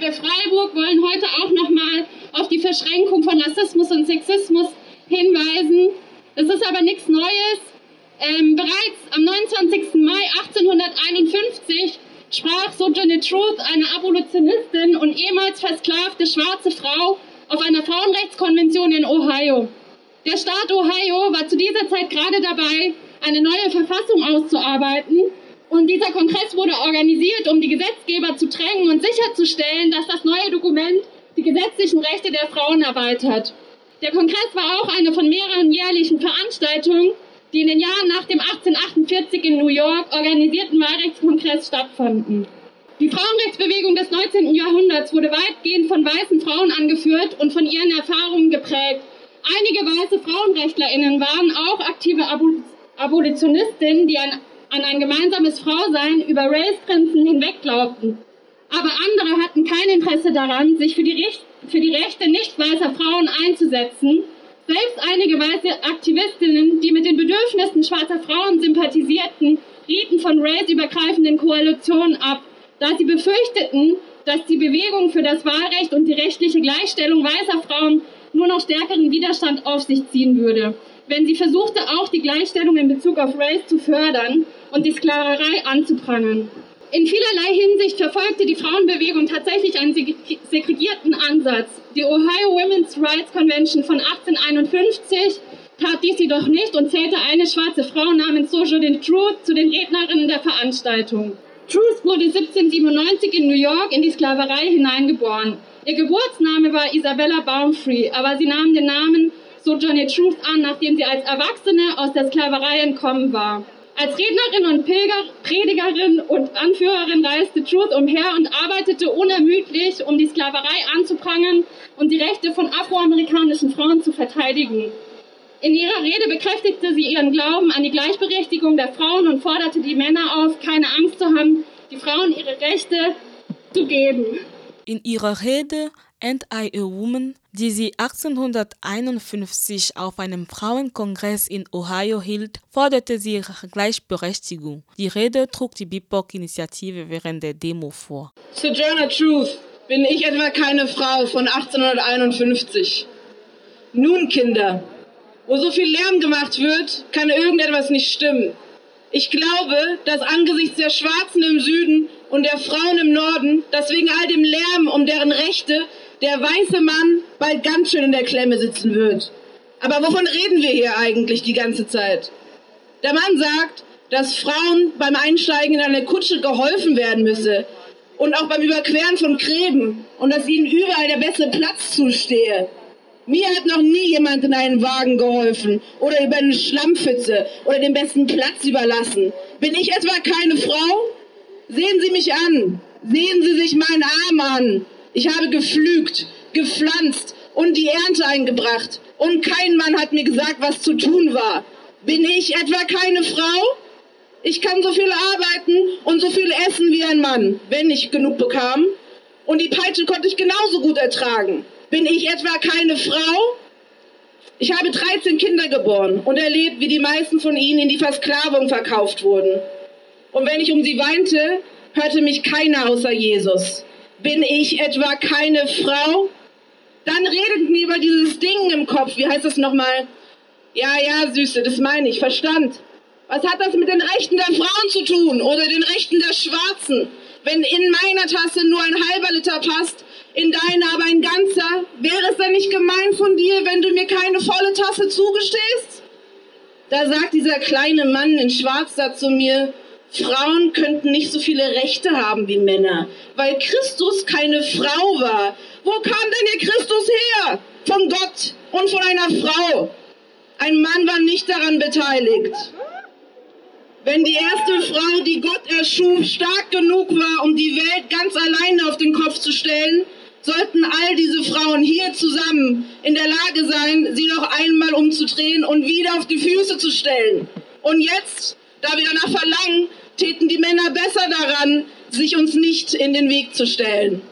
der Freiburg wollen heute auch nochmal auf die Verschränkung von Rassismus und Sexismus hinweisen. Es ist aber nichts Neues. Ähm, bereits am 29. Mai 1851 sprach Sojourner Truth, eine Abolitionistin und ehemals versklavte schwarze Frau, auf einer Frauenrechtskonvention in Ohio. Der Staat Ohio war zu dieser Zeit gerade dabei, eine neue Verfassung auszuarbeiten. Und dieser Kongress wurde organisiert, um die Gesetzgeber zu drängen und sicherzustellen, dass das neue Dokument die gesetzlichen Rechte der Frauen erweitert. Der Kongress war auch eine von mehreren jährlichen Veranstaltungen, die in den Jahren nach dem 1848 in New York organisierten Wahlrechtskongress stattfanden. Die Frauenrechtsbewegung des 19. Jahrhunderts wurde weitgehend von weißen Frauen angeführt und von ihren Erfahrungen geprägt. Einige weiße FrauenrechtlerInnen waren auch aktive Abolitionistinnen, die an, an ein gemeinsames Frausein über Race-Grenzen hinweg glaubten. Aber andere hatten kein Interesse daran, sich für die, für die Rechte nicht weißer Frauen einzusetzen. Selbst einige weiße Aktivistinnen, die mit den Bedürfnissen schwarzer Frauen sympathisierten, rieten von race-übergreifenden Koalitionen ab, da sie befürchteten, dass die Bewegung für das Wahlrecht und die rechtliche Gleichstellung weißer Frauen nur noch stärkeren Widerstand auf sich ziehen würde, wenn sie versuchte, auch die Gleichstellung in Bezug auf Race zu fördern und die Sklaverei anzuprangern. In vielerlei Hinsicht verfolgte die Frauenbewegung tatsächlich einen segregierten Ansatz. Die Ohio Women's Rights Convention von 1851 tat dies jedoch nicht und zählte eine schwarze Frau namens Sojourner Truth zu den Rednerinnen der Veranstaltung. Truth wurde 1797 in New York in die Sklaverei hineingeboren. Ihr Geburtsname war Isabella Baumfree, aber sie nahm den Namen Sojourner Truth an, nachdem sie als Erwachsene aus der Sklaverei entkommen war. Als Rednerin und Pilger, Predigerin und Anführerin reiste Truth umher und arbeitete unermüdlich, um die Sklaverei anzuprangern und die Rechte von afroamerikanischen Frauen zu verteidigen. In ihrer Rede bekräftigte sie ihren Glauben an die Gleichberechtigung der Frauen und forderte die Männer auf, keine Angst zu haben, die Frauen ihre Rechte zu geben. In ihrer Rede And I a Woman, die sie 1851 auf einem Frauenkongress in Ohio hielt, forderte sie Gleichberechtigung. Die Rede trug die BIPOC-Initiative während der Demo vor. Sojourner Truth, bin ich etwa keine Frau von 1851? Nun, Kinder, wo so viel Lärm gemacht wird, kann irgendetwas nicht stimmen. Ich glaube, dass angesichts der Schwarzen im Süden und der Frauen im Norden, dass wegen all dem Lärm um deren Rechte der weiße Mann bald ganz schön in der Klemme sitzen wird. Aber wovon reden wir hier eigentlich die ganze Zeit? Der Mann sagt, dass Frauen beim Einsteigen in eine Kutsche geholfen werden müsse und auch beim Überqueren von Gräben und dass ihnen überall der beste Platz zustehe. Mir hat noch nie jemand in einen Wagen geholfen oder über eine Schlammpfütze oder den besten Platz überlassen. Bin ich etwa keine Frau? Sehen Sie mich an. Sehen Sie sich meinen Arm an. Ich habe gepflügt, gepflanzt und die Ernte eingebracht. Und kein Mann hat mir gesagt, was zu tun war. Bin ich etwa keine Frau? Ich kann so viel arbeiten und so viel essen wie ein Mann, wenn ich genug bekam. Und die Peitsche konnte ich genauso gut ertragen. Bin ich etwa keine Frau? Ich habe 13 Kinder geboren und erlebt, wie die meisten von ihnen in die Versklavung verkauft wurden. Und wenn ich um sie weinte, hörte mich keiner außer Jesus. Bin ich etwa keine Frau? Dann redet mir über dieses Ding im Kopf. Wie heißt das nochmal? Ja, ja, Süße, das meine ich. Verstand. Was hat das mit den Rechten der Frauen zu tun oder den Rechten der Schwarzen? Wenn in meiner Tasse nur ein halber Liter passt, in deiner aber ein ganzer, wäre es dann nicht gemein von dir, wenn du mir keine volle Tasse zugestehst? Da sagt dieser kleine Mann in Schwarz da zu mir, Frauen könnten nicht so viele Rechte haben wie Männer, weil Christus keine Frau war. Wo kam denn der Christus her? Von Gott und von einer Frau. Ein Mann war nicht daran beteiligt. Wenn die erste Frau, die Gott erschuf, stark genug war, um die Welt ganz alleine auf den Kopf zu stellen, sollten all diese Frauen hier zusammen in der Lage sein, sie noch einmal umzudrehen und wieder auf die Füße zu stellen. Und jetzt da wir danach verlangen, täten die Männer besser daran, sich uns nicht in den Weg zu stellen.